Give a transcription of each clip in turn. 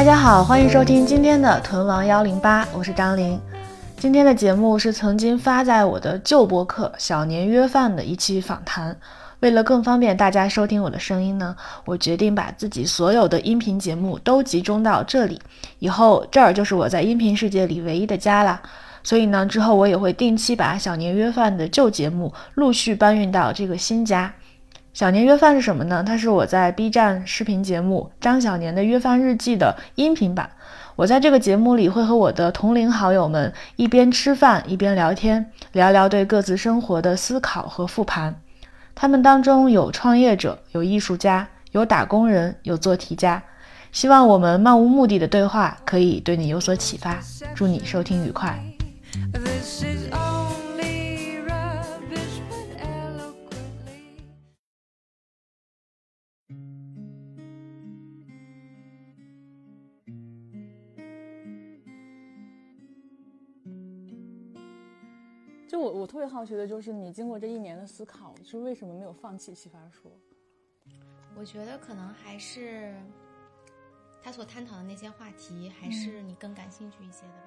大家好，欢迎收听今天的屯王幺零八，我是张琳。今天的节目是曾经发在我的旧博客《小年约饭》的一期访谈。为了更方便大家收听我的声音呢，我决定把自己所有的音频节目都集中到这里，以后这儿就是我在音频世界里唯一的家啦。所以呢，之后我也会定期把《小年约饭》的旧节目陆续搬运到这个新家。小年约饭是什么呢？它是我在 B 站视频节目《张小年的约饭日记》的音频版。我在这个节目里会和我的同龄好友们一边吃饭一边聊天，聊聊对各自生活的思考和复盘。他们当中有创业者，有艺术家，有打工人，有做题家。希望我们漫无目的的对话可以对你有所启发。祝你收听愉快。我我特别好奇的就是，你经过这一年的思考，是为什么没有放弃奇葩说？我觉得可能还是他所探讨的那些话题，还是你更感兴趣一些的吧。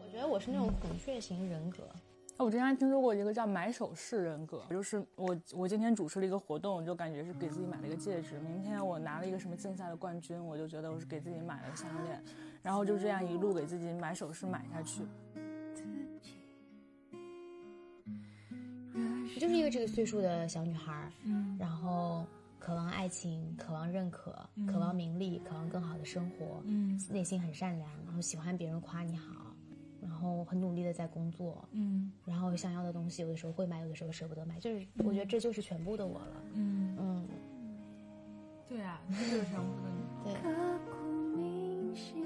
我觉得我是那种孔雀型人格。我之前还听说过一个叫买首饰人格，就是我我今天主持了一个活动，就感觉是给自己买了一个戒指。明天我拿了一个什么竞赛的冠军，我就觉得我是给自己买了个项链，然后就这样一路给自己买首饰买下去。我就是一个这个岁数的小女孩，嗯，然后渴望爱情，渴望认可，渴望名利，渴望更好的生活，嗯，内心很善良，然后喜欢别人夸你好，然后很努力的在工作，嗯，然后想要的东西有的时候会买，有的时候舍不得买，就是我觉得这就是全部的我了，嗯嗯，对啊，这就是全部的你。对。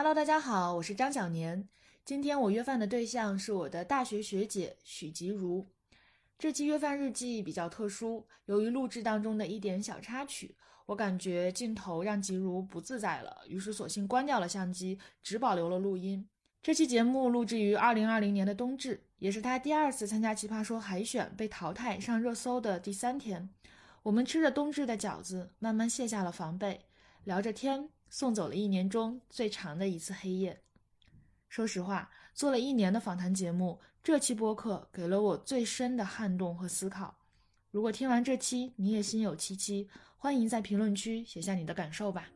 Hello，大家好，我是张小年。今天我约饭的对象是我的大学学姐许吉如。这期约饭日记比较特殊，由于录制当中的一点小插曲，我感觉镜头让吉如不自在了，于是索性关掉了相机，只保留了录音。这期节目录制于二零二零年的冬至，也是他第二次参加奇葩说海选被淘汰上热搜的第三天。我们吃着冬至的饺子，慢慢卸下了防备，聊着天。送走了一年中最长的一次黑夜。说实话，做了一年的访谈节目，这期播客给了我最深的撼动和思考。如果听完这期你也心有戚戚，欢迎在评论区写下你的感受吧。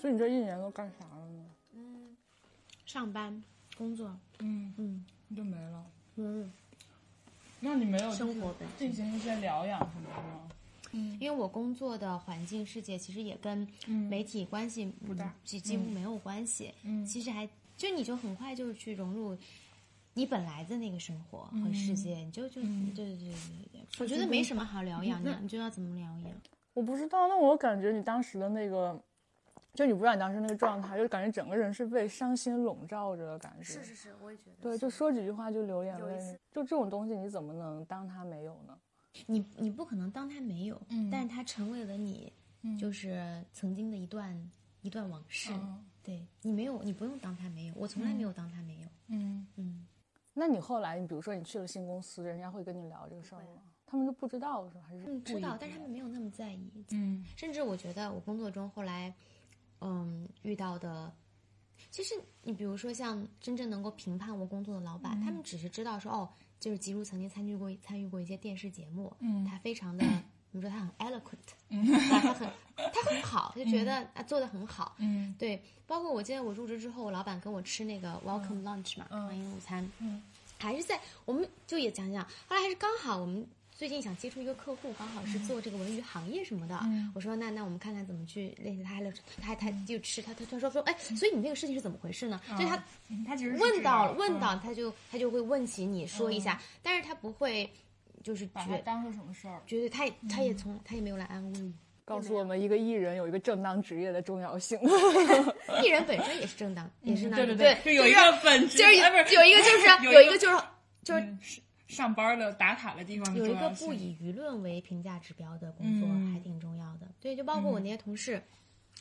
所以你这一年都干啥了呢？嗯，上班、工作。嗯嗯，就没了。嗯。那你没有生活本进行一些疗养什么的吗？嗯，因为我工作的环境世界其实也跟媒体关系不大，几几乎没有关系。嗯，其实还就你就很快就去融入你本来的那个生活和世界，你就就对对对对对。我觉得没什么好疗养的，你就要怎么疗养？我不知道，那我感觉你当时的那个。就你不知道你当时那个状态，就感觉整个人是被伤心笼罩着的感觉。是是是，我也觉得。对，就说几句话就流眼泪。就这种东西，你怎么能当它没有呢？你你不可能当它没有，嗯，但是它成为了你，就是曾经的一段一段往事。对你没有，你不用当它没有。我从来没有当它没有。嗯嗯。那你后来，你比如说你去了新公司，人家会跟你聊这个事儿吗？他们都不知道是吧？还是嗯知道，但是他们没有那么在意。嗯，甚至我觉得我工作中后来。嗯，遇到的，其实你比如说像真正能够评判我工作的老板，他们只是知道说哦，就是吉如曾经参与过参与过一些电视节目，嗯，他非常的，你说他很 eloquent，嗯，他很他很好，他就觉得啊做的很好，嗯，对，包括我记得我入职之后，我老板跟我吃那个 welcome lunch 嘛，欢迎午餐，嗯，还是在我们就也讲讲，后来还是刚好我们。最近想接触一个客户，刚好是做这个文娱行业什么的。我说那那我们看看怎么去联系他还他还他就吃他他他说说哎，所以你那个事情是怎么回事呢？所以他他其实问到问到他就他就会问起你说一下，但是他不会就是把他当成什么事儿，觉得他他也从他也没有来安慰我，告诉我们一个艺人有一个正当职业的重要性。艺人本身也是正当，也是那对对对，就有一个本质，就是有有一个就是有一个就是就是。上班的打卡的地方有一个不以舆论为评价指标的工作还挺重要的。对，就包括我那些同事。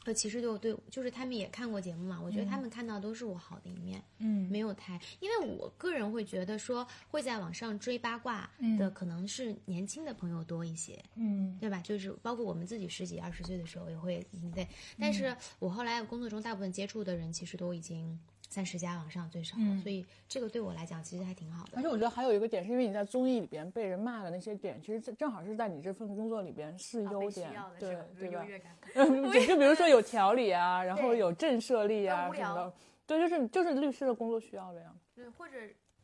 呃，其实就对，就是他们也看过节目嘛。我觉得他们看到都是我好的一面，嗯，没有太，因为我个人会觉得说会在网上追八卦的可能是年轻的朋友多一些，嗯，对吧？就是包括我们自己十几二十岁的时候也会，对。但是我后来工作中大部分接触的人其实都已经。三十家往上最少，所以这个对我来讲其实还挺好的。而且我觉得还有一个点，是因为你在综艺里边被人骂的那些点，其实正好是在你这份工作里边是优点，对对吧？就比如说有条理啊，然后有震慑力啊什么的，对，就是就是律师的工作需要的呀。对，或者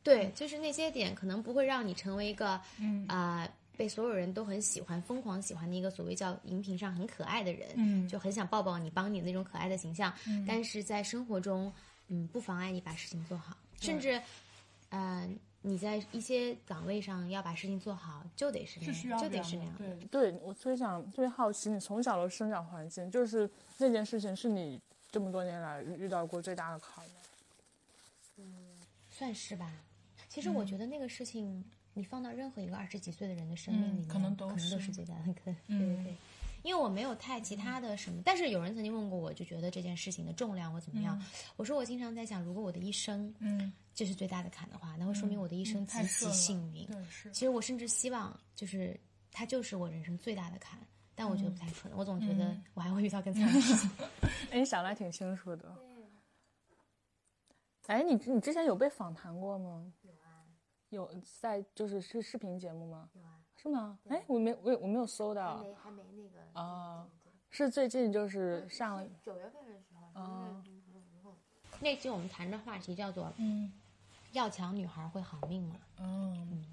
对，就是那些点可能不会让你成为一个啊被所有人都很喜欢、疯狂喜欢的一个所谓叫荧屏上很可爱的人，嗯，就很想抱抱你、帮你那种可爱的形象，但是在生活中。嗯，不妨碍你把事情做好，甚至，呃，你在一些岗位上要把事情做好，就得是那样，就得是那样。对，对我特别想特别好奇，你从小的生长环境，就是那件事情是你这么多年来遇到过最大的坎吗？嗯，算是吧。其实我觉得那个事情，你放到任何一个二十几岁的人的生命里面，可能都是最大的坎。对对对。因为我没有太其他的什么，但是有人曾经问过我，就觉得这件事情的重量或怎么样。我说我经常在想，如果我的一生，嗯，这是最大的坎的话，那会说明我的一生极其幸运。对，是。其实我甚至希望，就是它就是我人生最大的坎，但我觉得不太可能。我总觉得我还会遇到更惨的事情。哎，你想的还挺清楚的。哎，你你之前有被访谈过吗？有啊。有在就是是视频节目吗？有啊。是吗？哎，我没我我没有搜到，还没还没那个啊，是最近就是上九月份的时候啊，那期我们谈的话题叫做嗯，要强女孩会好命吗？嗯，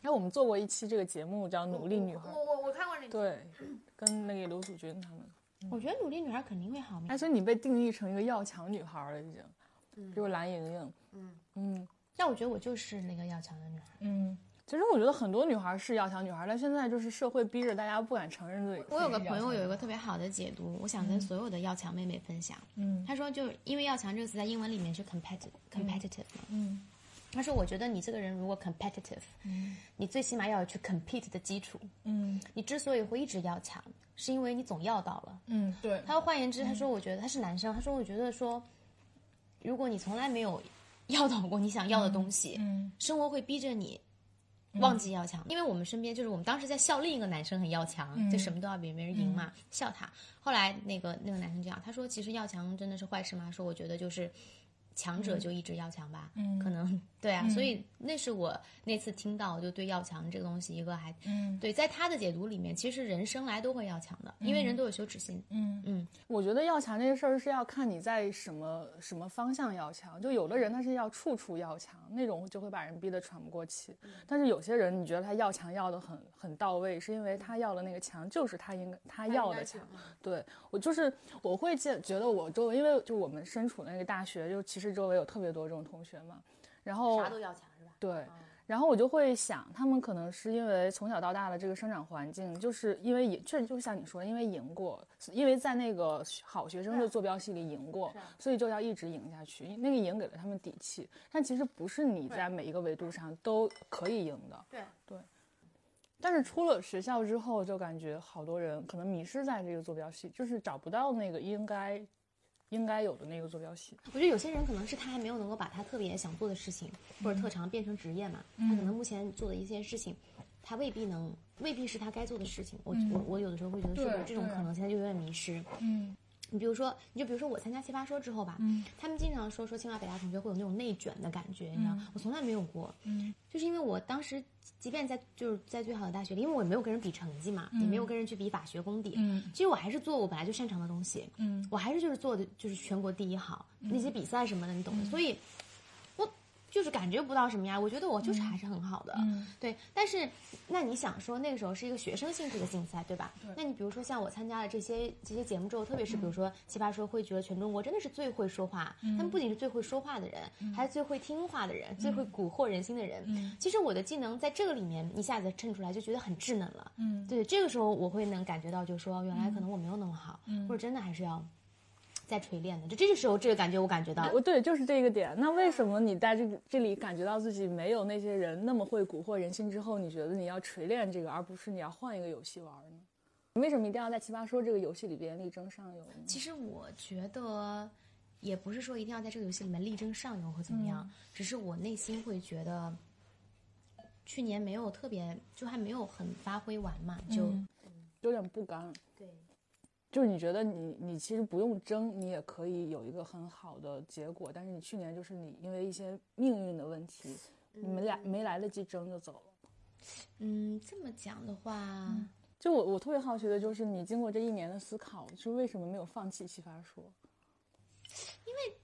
哎，我们做过一期这个节目叫努力女孩，我我我看过那对，跟那个刘祖君他们，我觉得努力女孩肯定会好命，哎，所以你被定义成一个要强女孩了已经，比如蓝莹莹，嗯。嗯，但我觉得我就是那个要强的女孩，嗯。其实我觉得很多女孩是要强女孩，但现在就是社会逼着大家不敢承认自己。我有个朋友有一个特别好的解读，我想跟所有的要强妹妹分享。嗯，他说，就因为要强这个词在英文里面是 competitive competitive 嘛。嗯，他说，我觉得你这个人如果 competitive，嗯，你最起码要有去 compete 的基础。嗯，你之所以会一直要强，是因为你总要到了。嗯，对。他换言之，他说，我觉得他是男生。他说，我觉得说，如果你从来没有要到过你想要的东西，嗯，生活会逼着你。忘记要强，因为我们身边就是我们当时在笑另一个男生很要强，就什么都要比别人赢嘛，笑他。后来那个那个男生这样，他说其实要强真的是坏事吗？说我觉得就是。强者就一直要强吧，嗯，可能对啊，所以那是我那次听到就对要强这个东西一个还，嗯，对，在他的解读里面，其实人生来都会要强的，因为人都有羞耻心，嗯。嗯，我觉得要强这个事儿是要看你在什么什么方向要强，就有的人他是要处处要强，那种就会把人逼得喘不过气，但是有些人你觉得他要强要的很很到位，是因为他要的那个强就是他应该他要的强，对我就是我会见觉得我周围，因为就我们身处那个大学，就其实。周围有特别多这种同学嘛，然后啥都要强是吧？对，然后我就会想，他们可能是因为从小到大的这个生长环境，就是因为赢，确实就像你说，因为赢过，因为在那个好学生的坐标系里赢过，所以就要一直赢下去。那个赢给了他们底气，但其实不是你在每一个维度上都可以赢的。对对，但是出了学校之后，就感觉好多人可能迷失在这个坐标系，就是找不到那个应该。应该有的那个坐标系，我觉得有些人可能是他还没有能够把他特别想做的事情或者特长变成职业嘛，他可能目前做的一些事情，他未必能，未必是他该做的事情。我我我有的时候会觉得说，这种可能性他就有点迷失。嗯。你比如说，你就比如说我参加奇葩说之后吧，嗯，他们经常说说清华北大同学会有那种内卷的感觉，你知道，我从来没有过，嗯，就是因为我当时即便在就是在最好的大学里，因为我也没有跟人比成绩嘛，也没有跟人去比法学功底，嗯，其实我还是做我本来就擅长的东西，嗯，我还是就是做的就是全国第一好，那些比赛什么的你懂的，所以。就是感觉不到什么呀，我觉得我就是还是很好的，对。但是，那你想说那个时候是一个学生性质的竞赛，对吧？那你比如说像我参加了这些这些节目之后，特别是比如说奇葩说，会觉得全中国真的是最会说话，他们不仅是最会说话的人，还是最会听话的人，最会蛊惑人心的人。其实我的技能在这个里面一下子衬出来，就觉得很稚嫩了。嗯，对，这个时候我会能感觉到，就是说原来可能我没有那么好，或者真的还是要。在锤炼的。就这个时候，这个感觉我感觉到，我对，就是这个点。那为什么你在这个这里感觉到自己没有那些人那么会蛊惑人心之后，你觉得你要锤炼这个，而不是你要换一个游戏玩呢？为什么一定要在奇葩说这个游戏里边力争上游呢？其实我觉得，也不是说一定要在这个游戏里面力争上游或怎么样，只是我内心会觉得，去年没有特别，就还没有很发挥完嘛，就有点不甘。对，就是你觉得你你其实不用争，你也可以有一个很好的结果，但是你去年就是你因为一些命运的问题，你们俩没来得及争就走了。嗯，这么讲的话。就我我特别好奇的就是，你经过这一年的思考，是为什么没有放弃奇葩说？因为，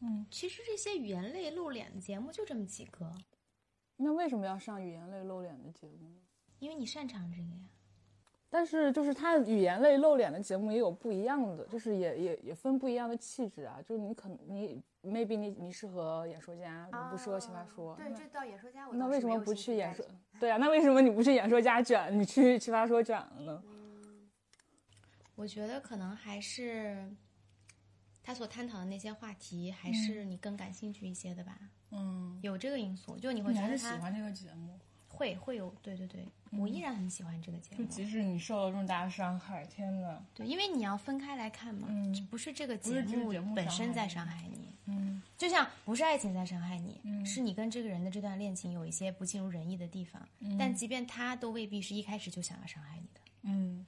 嗯，其实这些语言类露脸的节目就这么几个。那为什么要上语言类露脸的节目呢？因为你擅长这个呀。但是就是他语言类露脸的节目也有不一样的，就是也也也分不一样的气质啊。就是你可能你 maybe 你你适合演说家，不适合奇葩说。对，这到演说家我那为什么不去演说？对啊，那为什么你不去演说家卷，你去奇葩说卷了呢？我觉得可能还是他所探讨的那些话题，还是你更感兴趣一些的吧。嗯，有这个因素，就你会觉得他喜欢这个节目。会会有对对对，我依然很喜欢这个节目。就即使你受了这么大的伤害，天呐。对，因为你要分开来看嘛，不是这个节目本身在伤害你，嗯，就像不是爱情在伤害你，是你跟这个人的这段恋情有一些不尽如人意的地方，但即便他都未必是一开始就想要伤害你的，嗯，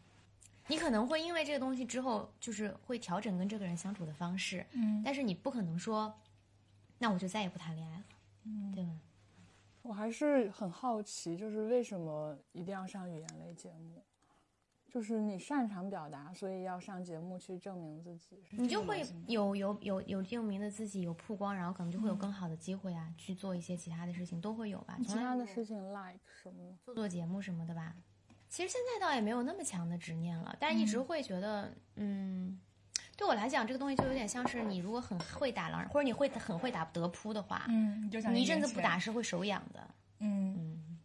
你可能会因为这个东西之后就是会调整跟这个人相处的方式，嗯，但是你不可能说，那我就再也不谈恋爱了，嗯，对吧？我还是很好奇，就是为什么一定要上语言类节目？就是你擅长表达，所以要上节目去证明自己。你就会有有有有证明的自己，有曝光，然后可能就会有更好的机会啊，去做一些其他的事情，都会有吧。其他的事情，like 什么？做做节目什么的吧。其实现在倒也没有那么强的执念了，但一直会觉得，嗯。对我来讲，这个东西就有点像是你如果很会打狼人，或者你会很会打德扑的话，嗯，你就想你一阵子不打是会手痒的，嗯嗯，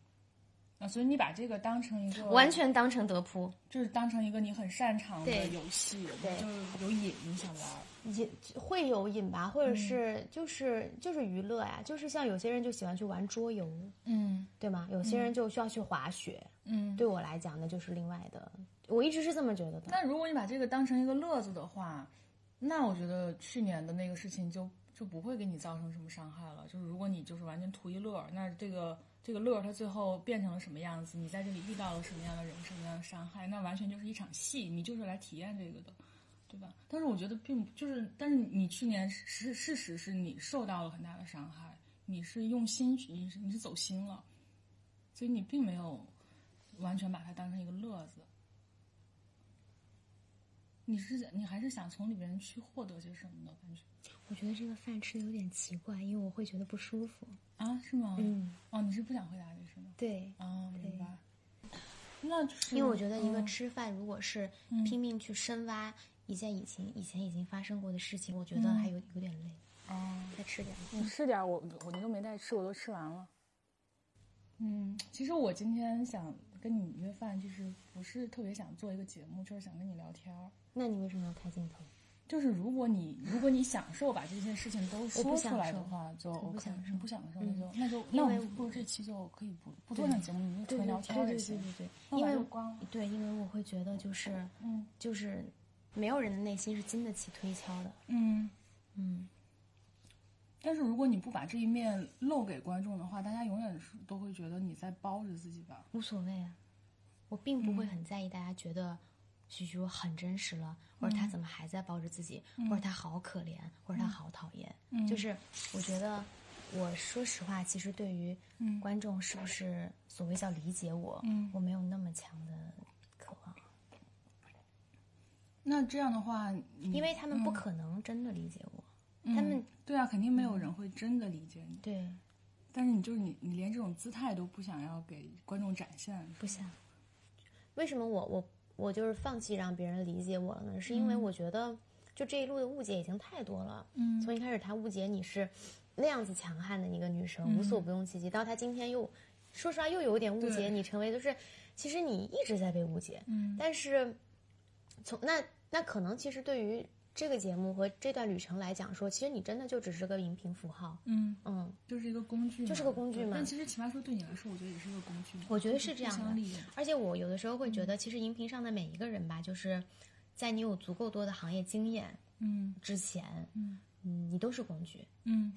啊，所以你把这个当成一个完全当成德扑，就是当成一个你很擅长的游戏，对，就有瘾，你想玩。也会有瘾吧，或者是就是就是娱乐呀，就是像有些人就喜欢去玩桌游，嗯，对吗？有些人就需要去滑雪，嗯，对我来讲那就是另外的。我一直是这么觉得的。那如果你把这个当成一个乐子的话，那我觉得去年的那个事情就就不会给你造成什么伤害了。就是如果你就是完全图一乐，那这个这个乐它最后变成了什么样子？你在这里遇到了什么样的人，什么样的伤害？那完全就是一场戏，你就是来体验这个的。对吧？但是我觉得并就是，但是你去年是事实是你受到了很大的伤害，你是用心去，你是你是走心了，所以你并没有完全把它当成一个乐子。你是你还是想从里边去获得些什么的感觉？我觉得这个饭吃的有点奇怪，因为我会觉得不舒服啊？是吗？嗯。哦，你是不想回答这是吗？对。哦，明白。那就是因为我觉得一个吃饭，如果是拼命去深挖。一件以前以前已经发生过的事情，我觉得还有有点累。哦，再吃点。你吃点，我我你都没带吃，我都吃完了。嗯，其实我今天想跟你约饭，就是不是特别想做一个节目，就是想跟你聊天。那你为什么要开镜头？就是如果你如果你享受把这些事情都说出来的话，就 OK。不享受，不享受那就那就那我们不如这期就可以不不做那节目，你就纯聊天就行。对对对对，因为光对，因为我会觉得就是嗯，就是。没有人的内心是经得起推敲的。嗯嗯。但是如果你不把这一面露给观众的话，大家永远是都会觉得你在包着自己吧。无所谓啊，我并不会很在意大家觉得徐徐很真实了，或者他怎么还在包着自己，或者他好可怜，或者他好讨厌。就是我觉得，我说实话，其实对于观众是不是所谓叫理解我，我没有那么强的渴望。那这样的话，因为他们不可能真的理解我，他们对啊，肯定没有人会真的理解你。对，但是你就是你，你连这种姿态都不想要给观众展现，不想。为什么我我我就是放弃让别人理解我了呢？是因为我觉得就这一路的误解已经太多了。嗯，从一开始他误解你是那样子强悍的一个女生，无所不用其极，到他今天又说实话又有点误解你，成为就是其实你一直在被误解。嗯，但是。从那那可能其实对于这个节目和这段旅程来讲，说其实你真的就只是个荧屏符号，嗯嗯，就是一个工具，就是个工具嘛。但其实奇葩说对你来说，我觉得也是个工具。我觉得是这样的，而且我有的时候会觉得，其实荧屏上的每一个人吧，就是在你有足够多的行业经验，嗯，之前，嗯嗯，你都是工具，嗯，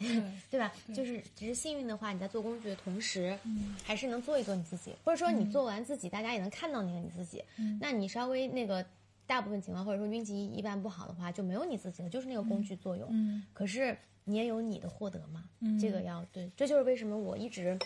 对吧？就是只是幸运的话，你在做工具的同时，嗯，还是能做一做你自己，或者说你做完自己，大家也能看到那个你自己。嗯，那你稍微那个。大部分情况，或者说运气一般不好的话，就没有你自己了，就是那个工具作用。嗯，可是你也有你的获得嘛。嗯，这个要对，这就是为什么我一直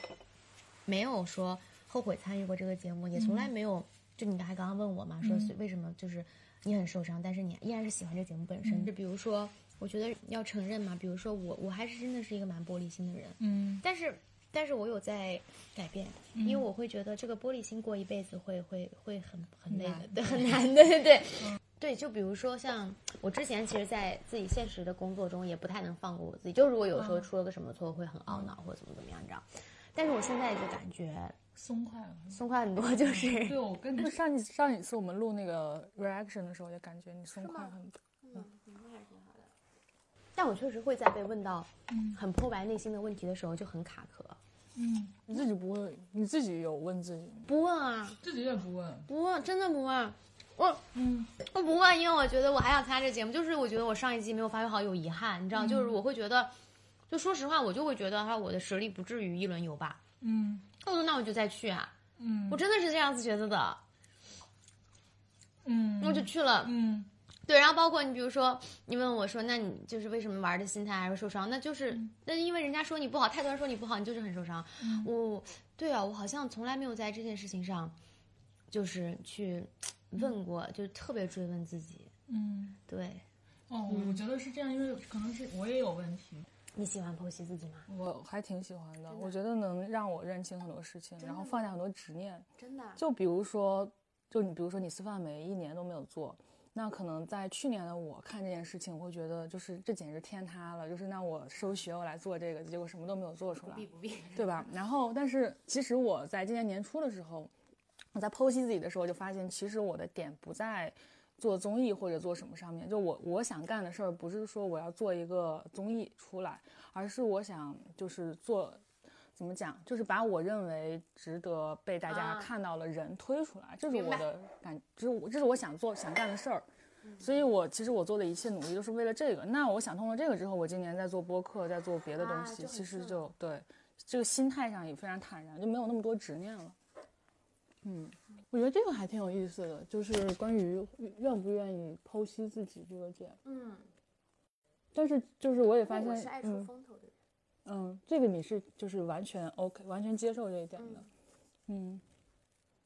没有说后悔参与过这个节目，也从来没有。就你还刚刚问我嘛，说为什么就是你很受伤，但是你依然是喜欢这节目本身。就比如说，我觉得要承认嘛，比如说我我还是真的是一个蛮玻璃心的人。嗯，但是。但是我有在改变，因为我会觉得这个玻璃心过一辈子会会会很很累的，对，很难的，对 对对。就比如说像我之前，其实，在自己现实的工作中也不太能放过我自己。就如果有时候出了个什么错，会很懊恼或者怎么怎么样，你知道。但是我现在就感觉松快了，松快很多。就是对我跟上一上一次我们录那个 reaction 的时候，也感觉你松快很多。嗯，那还是挺好的。但我确实会在被问到很剖白内心的问题的时候就很卡壳。嗯，你自己不问，你自己有问自己不问啊，自己也不问，不问，真的不问。我，嗯，我不问，因为我觉得我还想参加这节目，就是我觉得我上一季没有发挥好，有遗憾，你知道，就是我会觉得，就说实话，我就会觉得哈，我的实力不至于一轮游吧。嗯，我说那我就再去啊。嗯，我真的是这样子觉得的。嗯，我就去了。嗯。对，然后包括你，比如说你问我说，那你就是为什么玩的心态还会受伤？那就是那因为人家说你不好，太多人说你不好，你就是很受伤。我，对啊，我好像从来没有在这件事情上，就是去问过，就是特别追问自己。嗯，对。哦，我觉得是这样，因为可能是我也有问题。你喜欢剖析自己吗？我还挺喜欢的，我觉得能让我认清很多事情，然后放下很多执念。真的。就比如说，就你比如说你司范美一年都没有做。那可能在去年的我看这件事情，我会觉得就是这简直天塌了，就是那我收学我来做这个，结果什么都没有做出来，不必不必，对吧？然后，但是其实我在今年年初的时候，我在剖析自己的时候，就发现其实我的点不在做综艺或者做什么上面，就我我想干的事儿不是说我要做一个综艺出来，而是我想就是做。怎么讲？就是把我认为值得被大家看到的人推出来，这是我的感，就是我这是我想做想干的事儿，所以我其实我做的一切努力都是为了这个。那我想通了这个之后，我今年在做播客，在做别的东西，其实就对这个心态上也非常坦然，就没有那么多执念了。嗯，我觉得这个还挺有意思的，就是关于愿不愿意剖析自己这个点。嗯，但是就是我也发现，我是爱出风头的人。嗯，这个你是就是完全 OK，完全接受这一点的，嗯，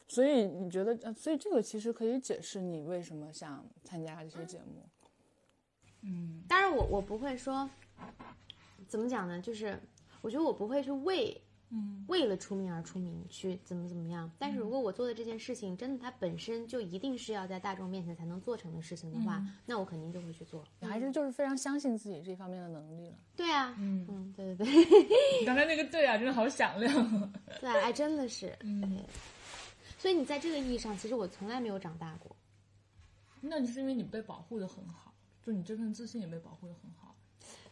所以你觉得，呃，所以这个其实可以解释你为什么想参加这些节目，嗯，当然我我不会说，怎么讲呢？就是我觉得我不会去为。嗯，为了出名而出名，去怎么怎么样？但是如果我做的这件事情真的它本身就一定是要在大众面前才能做成的事情的话，那我肯定就会去做。你还是就是非常相信自己这方面的能力了。对啊，嗯嗯，对对对。你刚才那个对啊，真的好响亮。对，哎，真的是。嗯。所以你在这个意义上，其实我从来没有长大过。那你是因为你被保护的很好，就你这份自信也被保护的很好。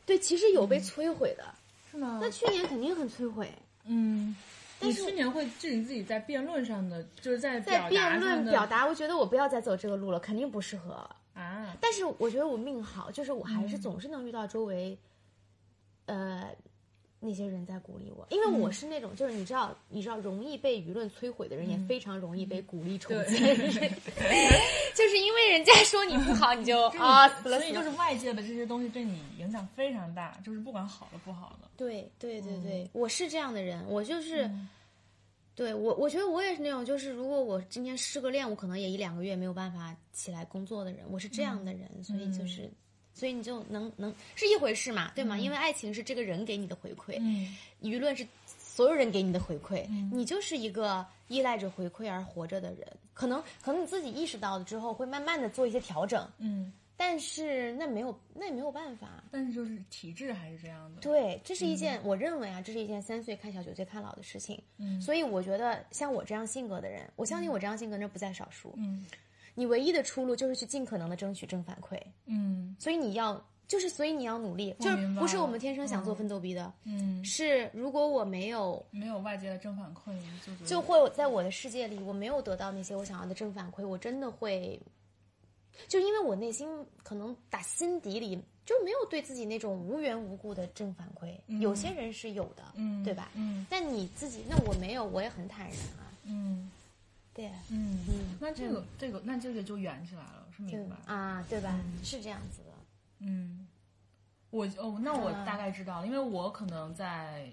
对，其实有被摧毁的。是吗？那去年肯定很摧毁。嗯，你去年会质疑自己在辩论上的，就是在在辩论表达，我觉得我不要再走这个路了，肯定不适合啊。但是我觉得我命好，就是我还是总是能遇到周围，呃，那些人在鼓励我，因为我是那种就是你知道，你知道容易被舆论摧毁的人，也非常容易被鼓励重建。就是因为人家说你不好，你就啊，所以就是外界的这些东西对你影响非常大，就是不管好的不好的。对对对对，我是这样的人，我就是，对我我觉得我也是那种，就是如果我今天失个恋，我可能也一两个月没有办法起来工作的人，我是这样的人，所以就是，所以你就能能是一回事嘛，对吗？因为爱情是这个人给你的回馈，舆论是所有人给你的回馈，你就是一个依赖着回馈而活着的人，可能可能你自己意识到了之后，会慢慢的做一些调整，嗯。但是那没有，那也没有办法。但是就是体质还是这样的。对，这是一件我认为啊，这是一件三岁看小九岁看老的事情。嗯，所以我觉得像我这样性格的人，我相信我这样性格人不在少数。嗯，你唯一的出路就是去尽可能的争取正反馈。嗯，所以你要就是，所以你要努力，就是不是我们天生想做奋斗逼的，嗯，是如果我没有没有外界的正反馈，就就会在我的世界里，我没有得到那些我想要的正反馈，我真的会，就因为我内心可能打心底里就没有对自己那种无缘无故的正反馈，有些人是有的，嗯，对吧？嗯，但你自己，那我没有，我也很坦然啊，嗯，对，嗯嗯，那这个这个那这个就圆起来了，是明白啊，对吧？是这样子的，嗯，我哦，那我大概知道了，因为我可能在。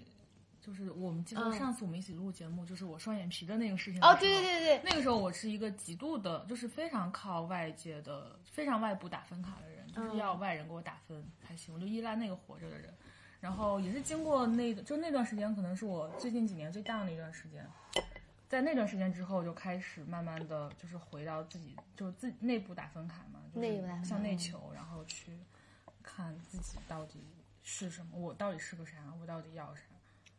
就是我们记得上次我们一起录节目，就是我双眼皮的那个事情。哦，对对对对，那个时候我是一个极度的，就是非常靠外界的、非常外部打分卡的人，就是要外人给我打分才行，我就依赖那个活着的人。然后也是经过那就那段时间，可能是我最近几年最大的一段时间。在那段时间之后，就开始慢慢的就是回到自己，就自内部打分卡嘛，就是向内求，然后去看自己到底是什么，我到底是个啥，我到底要啥。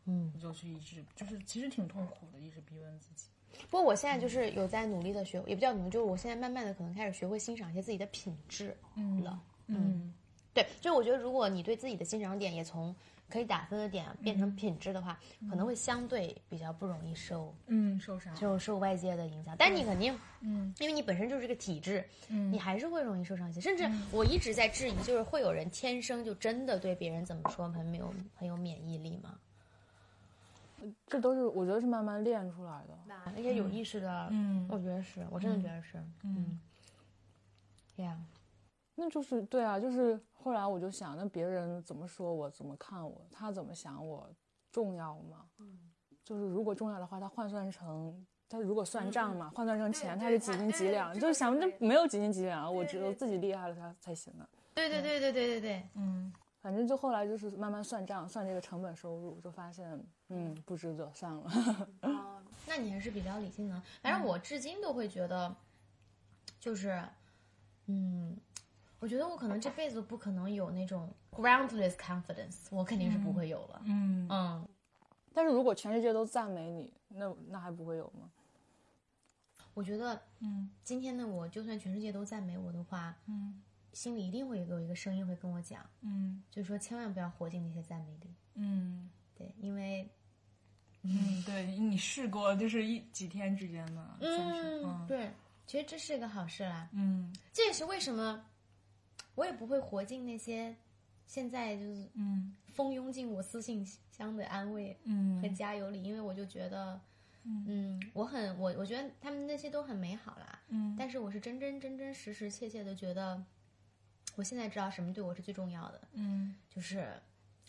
嗯，我就去一直就是其实挺痛苦的，一直逼问自己。不过我现在就是有在努力的学，也不叫努力，就是我现在慢慢的可能开始学会欣赏一些自己的品质了。嗯，对，就我觉得如果你对自己的欣赏点也从可以打分的点变成品质的话，可能会相对比较不容易受嗯受伤，就受外界的影响。但你肯定嗯，因为你本身就是这个体质，嗯，你还是会容易受伤一些。甚至我一直在质疑，就是会有人天生就真的对别人怎么说很没有很有免疫力吗？这都是我觉得是慢慢练出来的，那些有意识的，嗯，我觉得是我真的觉得是，嗯，呀，那就是对啊，就是后来我就想，那别人怎么说我，怎么看我，他怎么想我，重要吗？嗯，就是如果重要的话，他换算成他如果算账嘛，换算成钱，他是几斤几两，就是想那没有几斤几两，我只有自己厉害了他才行的。对对对对对对对，嗯。反正就后来就是慢慢算账，算这个成本收入，就发现，嗯，不值得，算了。哦，那你还是比较理性的。反正我至今都会觉得，就是，嗯，我觉得我可能这辈子不可能有那种 groundless confidence，我肯定是不会有了。嗯嗯。但是如果全世界都赞美你，那那还不会有吗？我觉得，嗯，今天的我就算全世界都赞美我的话，嗯。心里一定会有一个声音会跟我讲，嗯，就是说千万不要活进那些赞美里，嗯，对，因为，嗯，对你试过就是一几天之间的，嗯，对，其实这是一个好事啦，嗯，这也是为什么我也不会活进那些现在就是嗯。蜂拥进我私信箱的安慰，嗯。和加油里，因为我就觉得，嗯，我很我我觉得他们那些都很美好啦，嗯，但是我是真真真真实实切切的觉得。我现在知道什么对我是最重要的，嗯，就是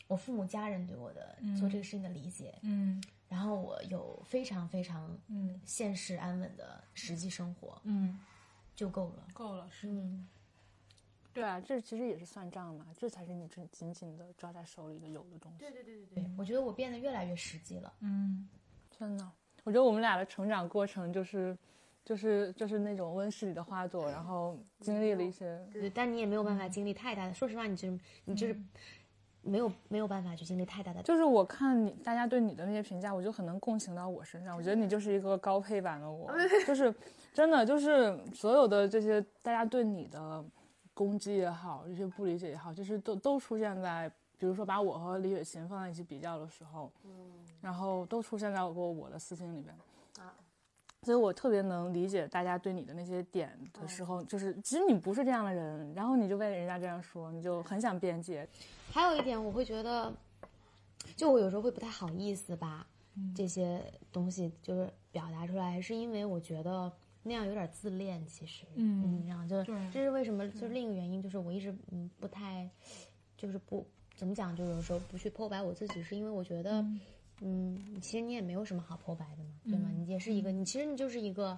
我父母家人对我的做这个事情的理解，嗯，然后我有非常非常嗯。现实安稳的实际生活，嗯，就够了，够了，是，嗯，对啊，这其实也是算账嘛，这才是你真紧紧的抓在手里的有的东西，对对对对对，我觉得我变得越来越实际了，嗯，真的，我觉得我们俩的成长过程就是。就是就是那种温室里的花朵，然后经历了一些，对对，但你也没有办法经历太大的。说实话，你就是你就是没有没有办法去经历太大的。就是我看你大家对你的那些评价，我就很能共情到我身上。我觉得你就是一个高配版的我，就是真的就是所有的这些大家对你的攻击也好，这些不理解也好，就是都都出现在，比如说把我和李雪琴放在一起比较的时候，嗯，然后都出现在过我的私信里边。啊。所以我特别能理解大家对你的那些点的时候，就是其实你不是这样的人，然后你就被人家这样说，你就很想辩解。还有一点，我会觉得，就我有时候会不太好意思把这些东西就是表达出来，是因为我觉得那样有点自恋。其实，嗯，然后就这是为什么？就是另一个原因，就是我一直嗯不太，就是不怎么讲，就有时候不去剖白我自己，是因为我觉得。嗯，其实你也没有什么好剖白的嘛，对吗？你也是一个，你其实你就是一个，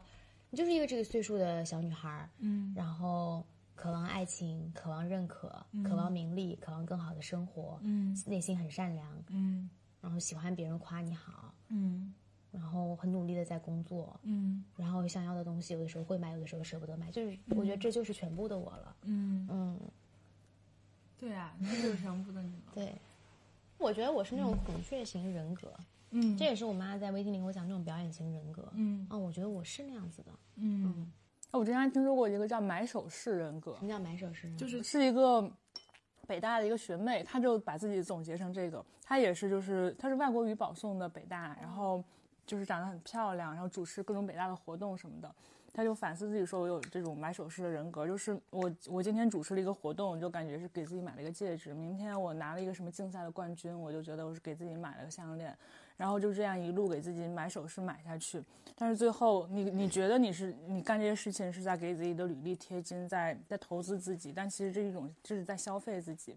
你就是一个这个岁数的小女孩儿，嗯，然后渴望爱情，渴望认可，渴望名利，渴望更好的生活，嗯，内心很善良，嗯，然后喜欢别人夸你好，嗯，然后很努力的在工作，嗯，然后想要的东西有的时候会买，有的时候舍不得买，就是我觉得这就是全部的我了，嗯嗯，对啊，你就是全部的你了，对。我觉得我是那种孔雀型人格，嗯，这也是我妈在微信里给我讲那种表演型人格，嗯，啊，我觉得我是那样子的，嗯，我之前还听说过一个叫买手式人格。什么叫买手式？就是是一个北大的一个学妹，她就把自己总结成这个。她也是，就是她是外国语保送的北大，然后就是长得很漂亮，然后主持各种北大的活动什么的。他就反思自己说：“我有这种买首饰的人格，就是我我今天主持了一个活动，就感觉是给自己买了一个戒指。明天我拿了一个什么竞赛的冠军，我就觉得我是给自己买了个项链。然后就这样一路给自己买首饰买下去。但是最后你你觉得你是你干这些事情是在给自己的履历贴金，在在投资自己，但其实这一种就是在消费自己。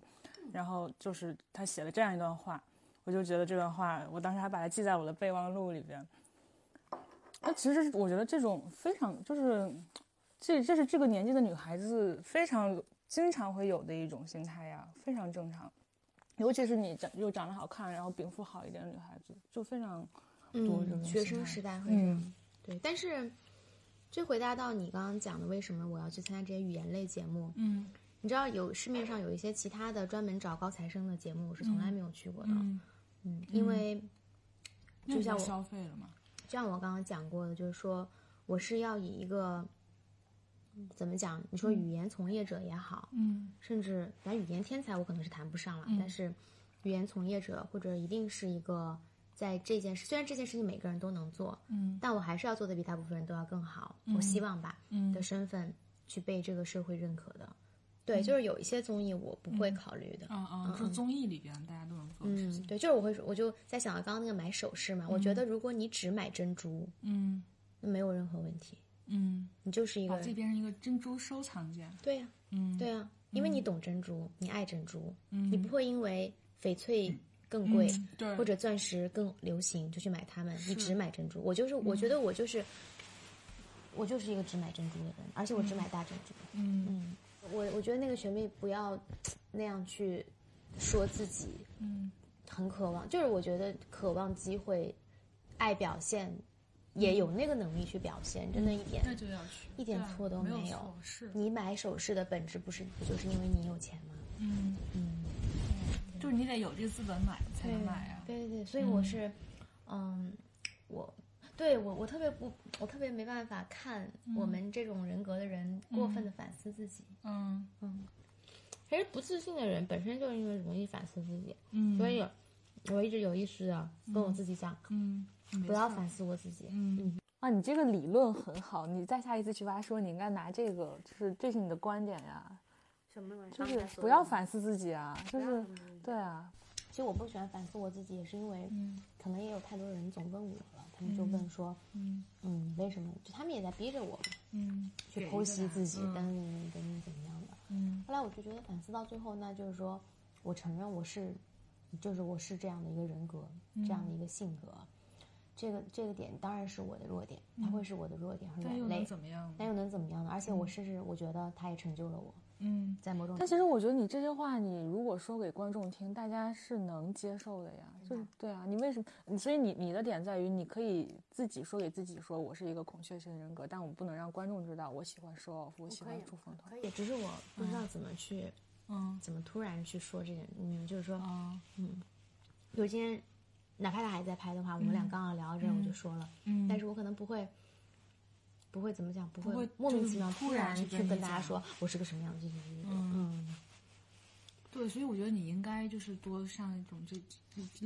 然后就是他写了这样一段话，我就觉得这段话，我当时还把它记在我的备忘录里边。”那其实我觉得这种非常就是，这这是这个年纪的女孩子非常经常会有的一种心态呀，非常正常。尤其是你长又长得好看，然后禀赋好一点的女孩子，就非常多这种。学生时代会这样，对。但是，这回答到你刚刚讲的，为什么我要去参加这些语言类节目？嗯，你知道有市面上有一些其他的专门找高材生的节目，我是从来没有去过的。嗯，因为就像我消费了嘛。像我刚刚讲过的，就是说，我是要以一个怎么讲？你说语言从业者也好，嗯，甚至咱语言天才，我可能是谈不上了。但是，语言从业者或者一定是一个在这件事，虽然这件事情每个人都能做，嗯，但我还是要做的比大部分人都要更好。我希望吧，嗯，的身份去被这个社会认可的。对，就是有一些综艺我不会考虑的。啊啊，说综艺里边大家都能做的事情。对，就是我会，我就在想到刚刚那个买首饰嘛，我觉得如果你只买珍珠，嗯，那没有任何问题。嗯，你就是一个把自己变成一个珍珠收藏家。对呀，嗯，对呀，因为你懂珍珠，你爱珍珠，嗯，你不会因为翡翠更贵，对，或者钻石更流行就去买它们，你只买珍珠。我就是，我觉得我就是，我就是一个只买珍珠的人，而且我只买大珍珠。嗯嗯。我我觉得那个学妹不要那样去说自己，嗯，很渴望，就是我觉得渴望机会，爱表现，也有那个能力去表现，真的一点那就要去，一点错都没有。是，你买首饰的本质不是不就是因为你有钱吗？嗯嗯，就是你得有这个资本买才能买啊。对对对，所以我是，嗯，我。对我，我特别不，我特别没办法看我们这种人格的人过分的反思自己。嗯嗯，其实不自信的人本身就是因为容易反思自己。嗯，所以我一直有意识的跟我自己讲，嗯，不要反思我自己。嗯嗯啊，你这个理论很好，你再下一次去挖说，你应该拿这个，就是这是你的观点呀。什么就是不要反思自己啊，就是对啊。其实我不喜欢反思我自己，也是因为可能也有太多人总问我了。他们就问说，嗯嗯，为什么？就他们也在逼着我，嗯，去剖析自己，等等等等怎么样的。嗯，后来我就觉得反思到最后，那就是说我承认我是，就是我是这样的一个人格，这样的一个性格。这个这个点当然是我的弱点，它会是我的弱点和软肋。怎么样？那又能怎么样呢？而且我甚至我觉得它也成就了我。嗯，在某种，但其实我觉得你这些话，你如果说给观众听，大家是能接受的呀。就是对啊，你为什么？所以你你的点在于，你可以自己说给自己说，我是一个孔雀型人格，但我不能让观众知道我喜欢 show off，我喜欢出风头。可以，只是我不知道怎么去，嗯，怎么突然去说这件，嗯，就是说，嗯，比如今天，哪怕他还在拍的话，我们俩刚刚聊着，我就说了，嗯，但是我可能不会。不会怎么讲，不会莫名其妙突然去跟大家说我是个什么样的人。嗯，对，所以我觉得你应该就是多上一种这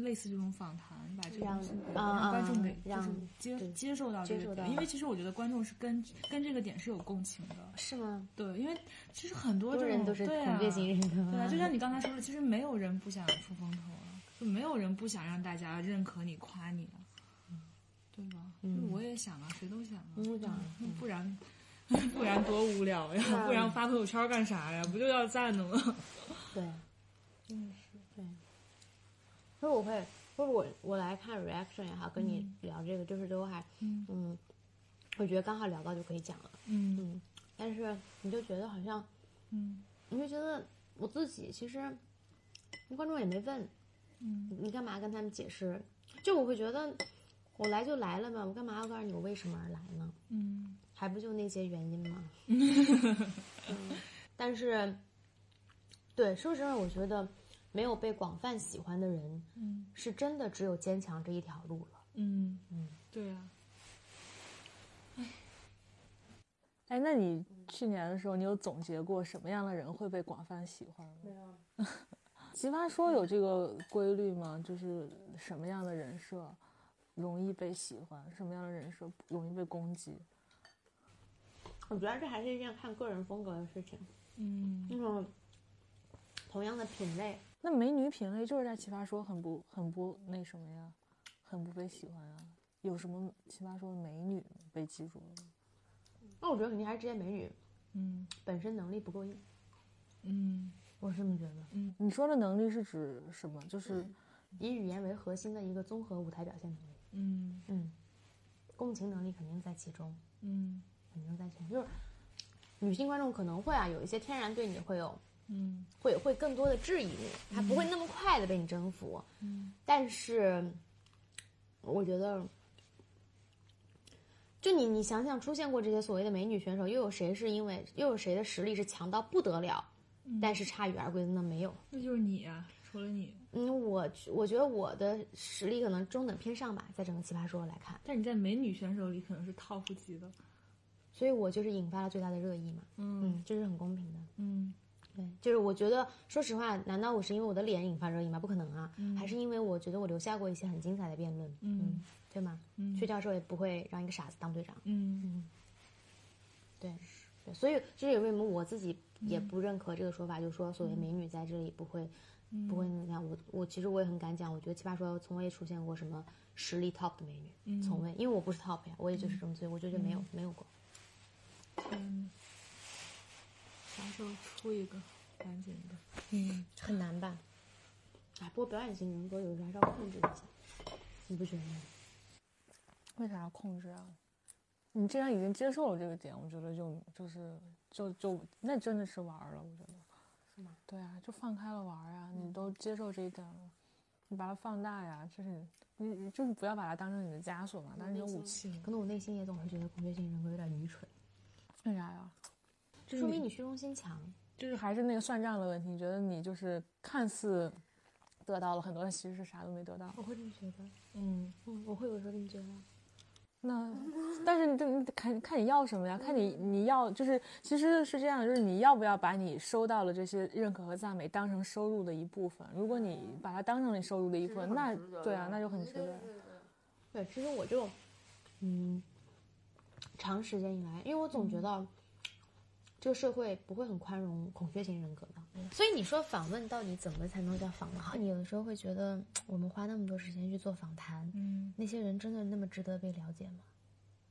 类似这种访谈，把这个让观众给就是接接受到这个点，因为其实我觉得观众是跟跟这个点是有共情的。是吗？对，因为其实很多人都是孔雀型人格。对啊，就像你刚才说的，其实没有人不想出风头啊，就没有人不想让大家认可你、夸你的。对吧？嗯，我也想啊，谁都想啊。嗯，想，不然，不然多无聊呀！不然发朋友圈干啥呀？不就要赞的吗？对，真的是对。所以我会，不是我，我来看 reaction 也好，跟你聊这个，就是都还，嗯，我觉得刚好聊到就可以讲了。嗯嗯。但是你就觉得好像，嗯，你就觉得我自己其实，观众也没问，嗯，你干嘛跟他们解释？就我会觉得。我来就来了嘛，我干嘛要告诉你我为什么而来呢？嗯，还不就那些原因吗？嗯，但是，对，说实话，我觉得没有被广泛喜欢的人，嗯，是真的只有坚强这一条路了。嗯嗯，对啊。哎，哎，哎，那你去年的时候，你有总结过什么样的人会被广泛喜欢吗？没有。奇葩说有这个规律吗？就是什么样的人设容易被喜欢，什么样的人设容易被攻击？我觉得这还是一件看个人风格的事情。嗯，那种同样的品类，那美女品类就是在奇葩说很不很不那什么呀，很不被喜欢啊。有什么奇葩说的美女被记住了吗？那我觉得肯定还是这些美女，嗯，本身能力不够硬。嗯，我是这么觉得。嗯，你说的能力是指什么？就是以语言为核心的一个综合舞台表现能力。嗯。嗯，共情能力肯定在其中。嗯。肯定在其中，就是女性观众可能会啊，有一些天然对你会有，嗯，会会更多的质疑你，她不会那么快的被你征服，嗯，但是我觉得，就你你想想，出现过这些所谓的美女选手，又有谁是因为又有谁的实力是强到不得了，但是铩羽而归的那？没有，那就是你啊，除了你，嗯，我我觉得我的实力可能中等偏上吧，在整个奇葩说来看，但你在美女选手里可能是 top 级的。所以我就是引发了最大的热议嘛，嗯，这是很公平的，嗯，对，就是我觉得，说实话，难道我是因为我的脸引发热议吗？不可能啊，还是因为我觉得我留下过一些很精彩的辩论，嗯，对吗？嗯，薛教授也不会让一个傻子当队长，嗯嗯，对，对，所以这也为什么我自己也不认可这个说法，就是说所谓美女在这里不会，不会怎么样。我我其实我也很敢讲，我觉得奇葩说从未出现过什么实力 top 的美女，从未，因为我不是 top 呀，我也就是这么，所以我觉得没有没有过。嗯，啥时候出一个？赶紧的。嗯，很难吧？哎，不过表演型人格有时候还是要控制一下，你不觉得吗？为啥要控制啊？你既然已经接受了这个点，我觉得就就是就就那真的是玩了，我觉得。是吗？对啊，就放开了玩呀！你都接受这一点了，你把它放大呀，就是你你就是不要把它当成你的枷锁嘛，当成你的武器。可能我内心也总是觉得孔雀型人格有点愚蠢。为啥呀？这说明你虚荣心强，就是还是那个算账的问题。你觉得你就是看似得到了很多，但其实是啥都没得到。我会这么觉得，嗯嗯，我会有时候这么觉得。那，但是你这看看你要什么呀？看你你要就是其实是这样，就是你要不要把你收到了这些认可和赞美当成收入的一部分？如果你把它当成你收入的一部分，那对啊，那就很值得。对，其实我就嗯。长时间以来，因为我总觉得这个社会不会很宽容孔雀型人格的，所以你说访问到底怎么才能叫访问好？你有的时候会觉得我们花那么多时间去做访谈，嗯，那些人真的那么值得被了解吗？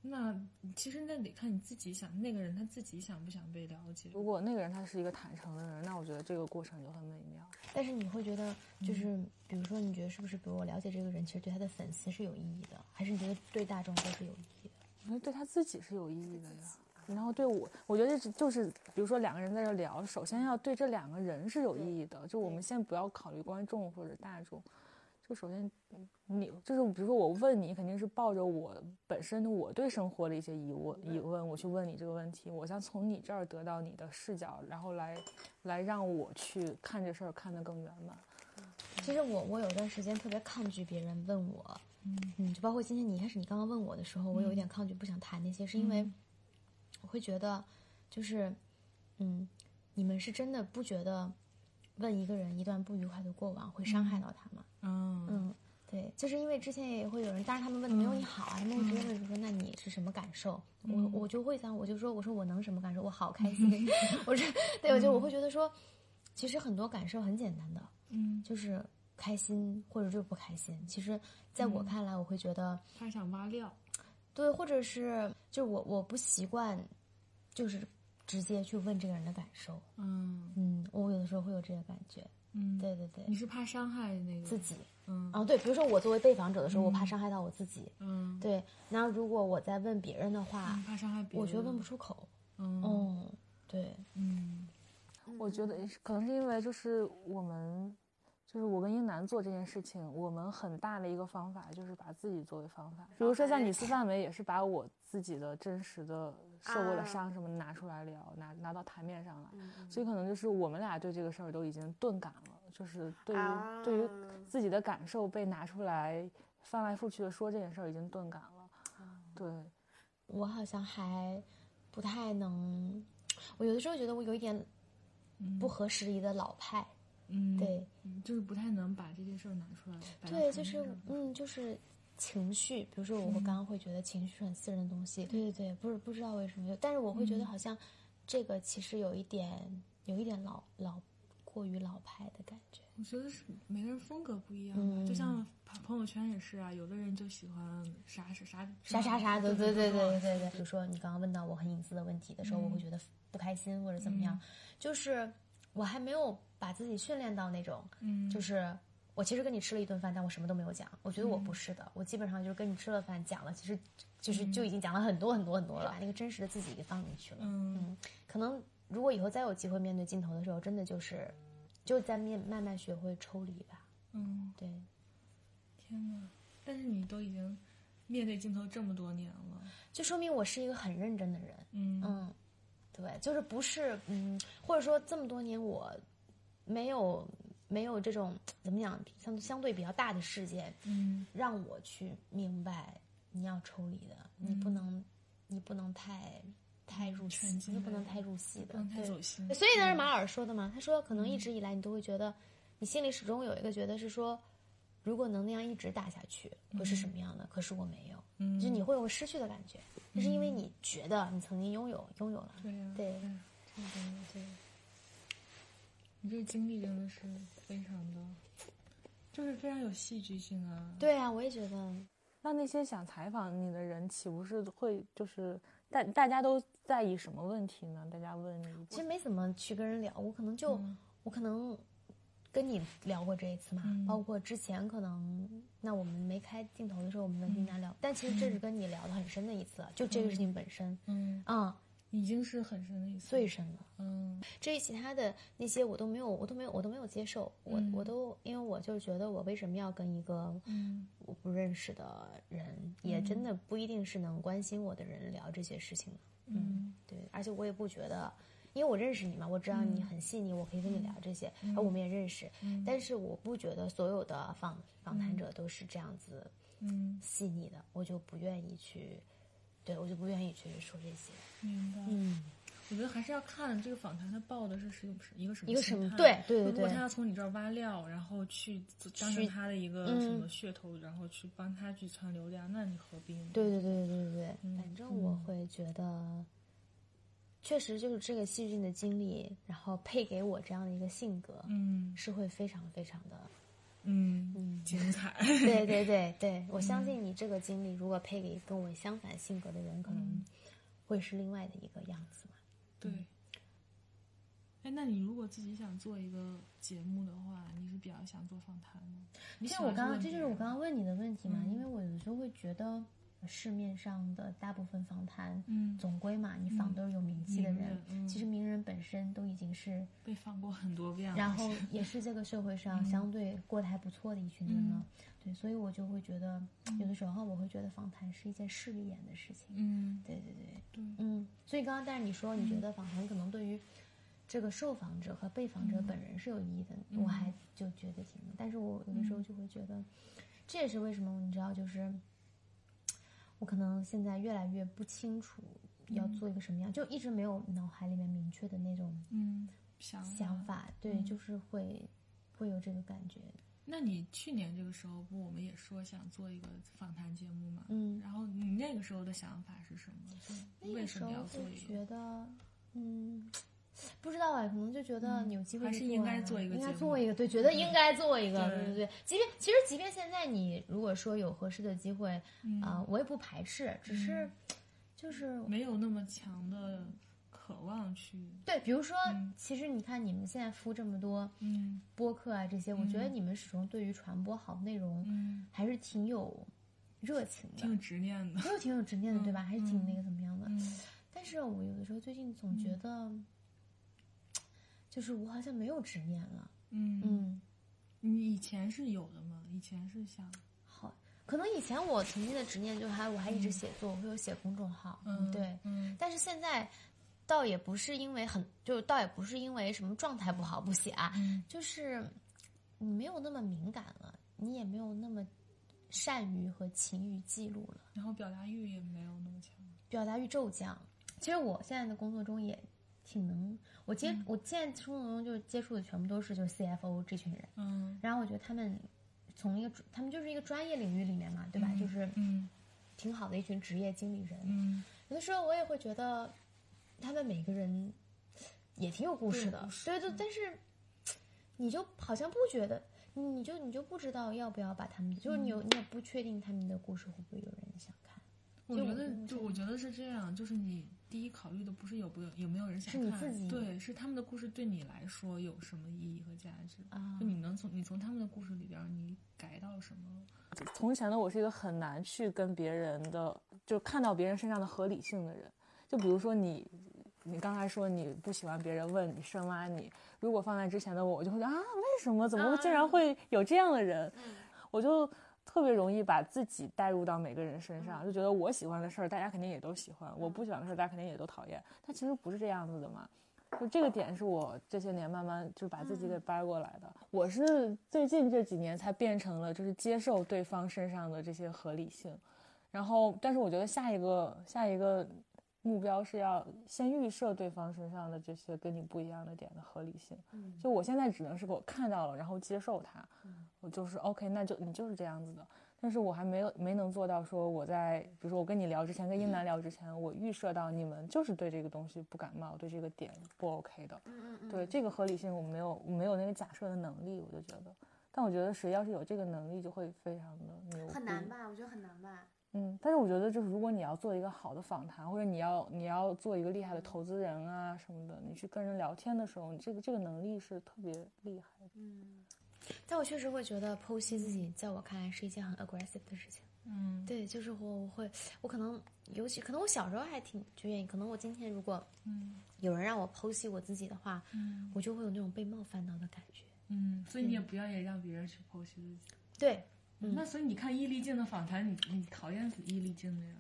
那其实那得看你自己想，那个人他自己想不想被了解。如果那个人他是一个坦诚的人，那我觉得这个过程就很美妙。但是你会觉得，就是比如说，你觉得是不是？比如我了解这个人，其实对他的粉丝是有意义的，还是你觉得对大众都是有意义的？那对他自己是有意义的呀，然后对我，我觉得就是，比如说两个人在这聊，首先要对这两个人是有意义的。就我们先不要考虑观众或者大众，就首先你就是比如说我问你，肯定是抱着我本身的我对生活的一些疑问疑问，我去问你这个问题，我想从你这儿得到你的视角，然后来来让我去看这事儿看得更圆满。其实我我有段时间特别抗拒别人问我。嗯就包括今天你一开始你刚刚问我的时候，我有一点抗拒，不想谈那些，是因为我会觉得，就是，嗯，你们是真的不觉得问一个人一段不愉快的过往会伤害到他吗？嗯嗯，对，就是因为之前也会有人，当然他们问的没有你好啊，他们会直接问说，那你是什么感受？我我就会想，我就说，我说我能什么感受？我好开心，我说，对，我就我会觉得说，其实很多感受很简单的，嗯，就是。开心或者就是不开心，其实在我看来，我会觉得他想挖料，对，或者是就我我不习惯，就是直接去问这个人的感受，嗯。嗯，我有的时候会有这个感觉，嗯，对对对，你是怕伤害那个自己，嗯。啊对，比如说我作为被访者的时候，我怕伤害到我自己，嗯，对，那如果我在问别人的话，怕伤害别人，我觉得问不出口，嗯，对，嗯，我觉得可能是因为就是我们。就是我跟英男做这件事情，我们很大的一个方法就是把自己作为方法。比如说像女司范围，也是把我自己的真实的受过的伤什么拿出来聊，拿拿到台面上来。所以可能就是我们俩对这个事儿都已经钝感了，就是对于对于自己的感受被拿出来翻来覆去的说这件事儿已经钝感了。对，我好像还。不太能，我有的时候觉得我有一点不合时宜的老派。嗯，对，就是不太能把这些事儿拿出来。对，就是嗯，就是情绪，比如说我刚刚会觉得情绪是很私人的东西。对对对，不是不知道为什么，但是我会觉得好像这个其实有一点有一点老老过于老派的感觉。我觉得是每个人风格不一样吧，就像朋友圈也是啊，有的人就喜欢啥啥啥啥啥啥的，对对对对对对。比如说你刚刚问到我很隐私的问题的时候，我会觉得不开心或者怎么样，就是我还没有。把自己训练到那种，嗯，就是我其实跟你吃了一顿饭，但我什么都没有讲。我觉得我不是的，我基本上就是跟你吃了饭，讲了，其实就是就已经讲了很多很多很多了，把那个真实的自己给放进去了。嗯，可能如果以后再有机会面对镜头的时候，真的就是就在面慢慢学会抽离吧。嗯，对。天哪！但是你都已经面对镜头这么多年了，就说明我是一个很认真的人。嗯嗯，对，就是不是嗯，或者说这么多年我。没有没有这种怎么讲相相对比较大的事件，嗯，让我去明白你要抽离的，你不能你不能太太入戏，你不能太入戏的，太走心。所以那是马尔说的嘛，他说可能一直以来你都会觉得，你心里始终有一个觉得是说，如果能那样一直打下去会是什么样的？可是我没有，嗯，就你会有失去的感觉，就是因为你觉得你曾经拥有拥有了，对呀，对，对对。你这个经历真的是非常的，就是非常有戏剧性啊！对啊，我也觉得。那那些想采访你的人，岂不是会就是大大家都在意什么问题呢？大家问你，其实没怎么去跟人聊，我可能就我可能跟你聊过这一次嘛，包括之前可能那我们没开镜头的时候，我们跟大家聊，但其实这是跟你聊的很深的一次，就这个事情本身，嗯啊。已经是很深的一次，最深了。嗯，至于其他的那些，我都没有，我都没有，我都没有接受。我我都因为我就觉得，我为什么要跟一个我不认识的人，也真的不一定是能关心我的人聊这些事情呢？嗯，对。而且我也不觉得，因为我认识你嘛，我知道你很细腻，我可以跟你聊这些，而我们也认识。但是我不觉得所有的访访谈者都是这样子，嗯，细腻的，我就不愿意去。对，我就不愿意去说这些。明白。嗯，我觉得还是要看这个访谈他报的是是一个什么一个什么对对对。如果他要从你这儿挖料，然后去当成他的一个什么噱头，然后去帮他去传流量，那你何必呢？对对对对对对。反正我会觉得，确实就是这个戏剧性的经历，然后配给我这样的一个性格，嗯，是会非常非常的。嗯嗯，精彩。对对对对，我相信你这个经历，如果配给跟我相反性格的人，可能会是另外的一个样子嘛。对。哎，那你如果自己想做一个节目的话，你是比较想做访谈吗？像我刚刚，这就是我刚刚问你的问题嘛？因为我有的时候会觉得。市面上的大部分访谈，嗯，总归嘛，你访都是有名气的人，其实名人本身都已经是被访过很多遍了，然后也是这个社会上相对过得还不错的一群人了，对，所以我就会觉得，有的时候我会觉得访谈是一件势利眼的事情，嗯，对对对，对，嗯，所以刚刚但是你说你觉得访谈可能对于这个受访者和被访者本人是有意义的，我还就觉得挺，但是我有的时候就会觉得，这也是为什么你知道就是。我可能现在越来越不清楚要做一个什么样，就一直没有脑海里面明确的那种嗯想想法，对，就是会会有这个感觉。那你去年这个时候不，我们也说想做一个访谈节目嘛？嗯，然后你那个时候的想法是什么？为什么要做一个？觉得嗯。不知道啊，可能就觉得有机会还是应该做一个，应该做一个，对，觉得应该做一个，对对对。即便其实，即便现在你如果说有合适的机会，啊，我也不排斥，只是就是没有那么强的渴望去。对，比如说，其实你看你们现在敷这么多嗯播客啊这些，我觉得你们始终对于传播好内容嗯还是挺有热情的，挺有执念的，又挺有执念的，对吧？还是挺那个怎么样的？但是我有的时候最近总觉得。就是我好像没有执念了，嗯。嗯，你以前是有的吗？以前是想好，可能以前我曾经的执念就还我还一直写作，我会有写公众号，嗯对，嗯，但是现在倒也不是因为很，就倒也不是因为什么状态不好不写啊，就是你没有那么敏感了，你也没有那么善于和勤于记录了，然后表达欲也没有那么强，表达欲骤降。其实我现在的工作中也挺能，我接我现在工作中就是接触的全部都是就是 CFO 这群人，嗯，然后我觉得他们从一个他们就是一个专业领域里面嘛，对吧？就是嗯挺好的一群职业经理人。嗯，有的时候我也会觉得他们每个人也挺有故事的，对对，但是你就好像不觉得，你就你就不知道要不要把他们，就是你有你也不确定他们的故事会不会有人想看。我觉得就我觉得是这样，就是你第一考虑的不是有不有有没有人想看，是你自己对，是他们的故事对你来说有什么意义和价值啊就你能从你从他们的故事里边你改到什么？从前的我是一个很难去跟别人的，就看到别人身上的合理性的人。就比如说你，你刚才说你不喜欢别人问你深挖你，如果放在之前的我，我就会觉得啊，为什么？怎么竟然会有这样的人？我就特别容易把自己带入到每个人身上，就觉得我喜欢的事儿，大家肯定也都喜欢；我不喜欢的事儿，大家肯定也都讨厌。但其实不是这样子的嘛。就这个点是我这些年慢慢就把自己给掰过来的。我是最近这几年才变成了就是接受对方身上的这些合理性，然后但是我觉得下一个下一个目标是要先预设对方身上的这些跟你不一样的点的合理性。就我现在只能是我看到了，然后接受它，我就是 OK，那就你就是这样子的。但是我还没有没能做到说我在比如说我跟你聊之前，跟英男聊之前，我预设到你们就是对这个东西不感冒，对这个点不 OK 的。嗯嗯对这个合理性我没有我没有那个假设的能力，我就觉得。但我觉得谁要是有这个能力，就会非常的牛。很难吧？我觉得很难吧。嗯，但是我觉得就是如果你要做一个好的访谈，或者你要你要做一个厉害的投资人啊什么的，你去跟人聊天的时候，你这个这个能力是特别厉害的。嗯，但我确实会觉得剖析自己，在我看来是一件很 aggressive 的事情。嗯对，就是我我会，我可能尤其可能我小时候还挺就愿意，可能我今天如果嗯有人让我剖析我自己的话，嗯我就会有那种被冒犯到的感觉。嗯，所以你也不要也让别人去剖析自己。对，嗯。那所以你看易立静的访谈，你你讨厌死易立竞的呀？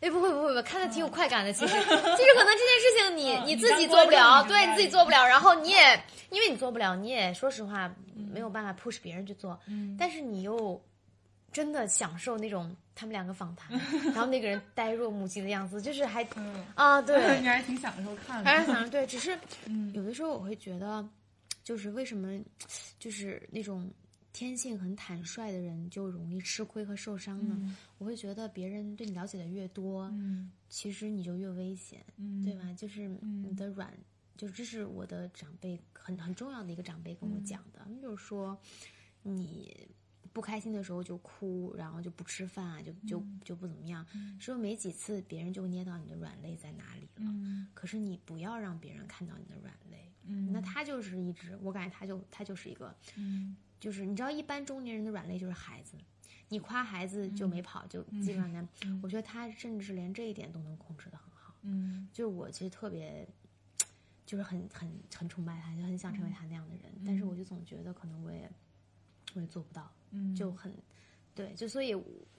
哎，不会不会不会，看的挺有快感的。其实，其实可能这件事情你、嗯你你自己做不了，对你自己做不了，然后你也因为你做不了，你也说实话没有办法 push 别人去做，嗯。但是你又真的享受那种他们两个访谈，然后那个人呆若木鸡的样子，就是还嗯，啊，对，你 还挺享受看的。还是想对，只是嗯。有的时候我会觉得，就是为什么就是那种天性很坦率的人就容易吃亏和受伤呢？我会觉得别人对你了解的越多，嗯其实你就越危险，嗯对吧？就是你的软，就这是我的长辈很很重要的一个长辈跟我讲的，就是说你。不开心的时候就哭，然后就不吃饭啊，就就就不怎么样。说没几次，别人就捏到你的软肋在哪里了。嗯可是你不要让别人看到你的软肋。嗯那他就是一直，我感觉他就他就是一个，嗯就是你知道，一般中年人的软肋就是孩子，你夸孩子就没跑，就基本上呢，我觉得他甚至连这一点都能控制的很好。嗯就是我其实特别，就是很很很崇拜他，就很想成为他那样的人，但是我就总觉得可能我也我也做不到，嗯就很对，就所以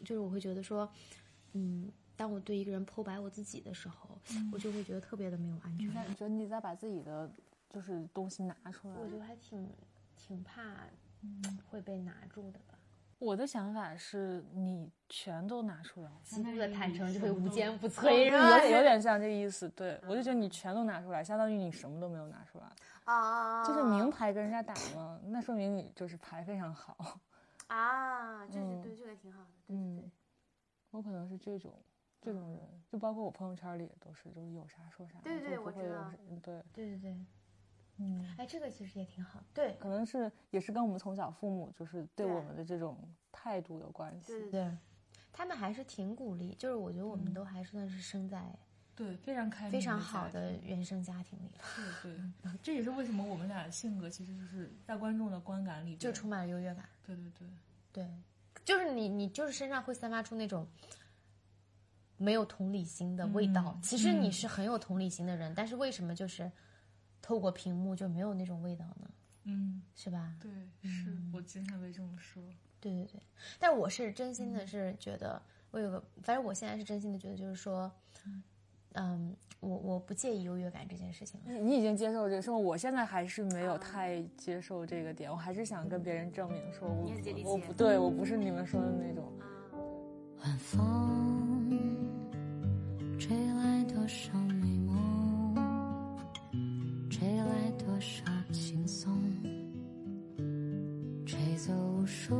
就是我会觉得说，嗯，当我对一个人剖白我自己的时候，我就会觉得特别的没有安全感你。觉得你在把自己的就是东西拿出来？我就还挺挺怕会被拿住的吧。我的想法是你全都拿出来，极度的坦诚就会无坚不摧，有？有点像这个意思。对我就觉得你全都拿出来，相当于你什么都没有拿出来，啊，就是明牌跟人家打嘛，那说明你就是牌非常好。啊，这是对这个挺好的，对对嗯对。我可能是这种这种人，就包括我朋友圈里也都是，就是有啥说啥，对不会有我知道对，对对对，嗯。哎，这个其实也挺好。对可能是也是跟我们从小父母就是对对我们的这种态度有关系。对对对，他们还是挺鼓励，就是我觉得我们都还算是生在对，非常开明，非常好的原生家庭里，对对，这也是为什么我们俩的性格其实就是在观众的观感里，就充满了优越感。对对对，对，就是你，你就是身上会散发出那种没有同理心的味道。嗯其实你是很有同理心的人，但是为什么就是透过屏幕就没有那种味道呢？嗯，是吧？对，是我经常被这么说。对对对，但我是真心的是觉得，我有个，反正我现在是真心的觉得，就是说，嗯，我我不介意优越感这件事情了。你你已经接受这个生活，我现在还是没有太接受这个点，我还是想跟别人证明说我我不对，我不是你们说的那种。晚风吹来多少多少轻松吹走无数